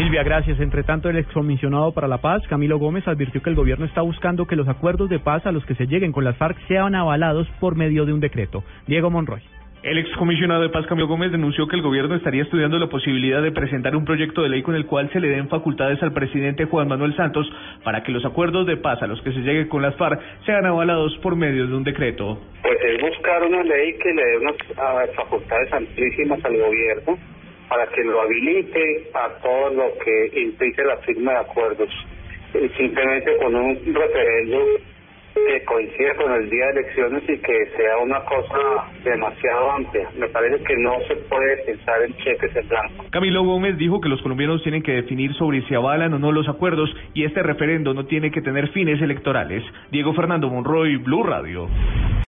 Silvia, gracias. Entre tanto, el excomisionado para la paz, Camilo Gómez, advirtió que el gobierno está buscando que los acuerdos de paz a los que se lleguen con las FARC sean avalados por medio de un decreto. Diego Monroy. El excomisionado de paz Camilo Gómez denunció que el gobierno estaría estudiando la posibilidad de presentar un proyecto de ley con el cual se le den facultades al presidente Juan Manuel Santos para que los acuerdos de paz a los que se llegue con las FARC sean avalados por medio de un decreto. Pues es buscar una ley que le dé unas ah, facultades amplísimas al gobierno para que lo habilite a todo lo que implique la firma de acuerdos. Eh, simplemente con un referéndum que coincida con el día de elecciones y que sea una cosa demasiado amplia. Me parece que no se puede pensar en cheques en blanco. Camilo Gómez dijo que los colombianos tienen que definir sobre si avalan o no los acuerdos y este referendo no tiene que tener fines electorales. Diego Fernando Monroy, Blue Radio.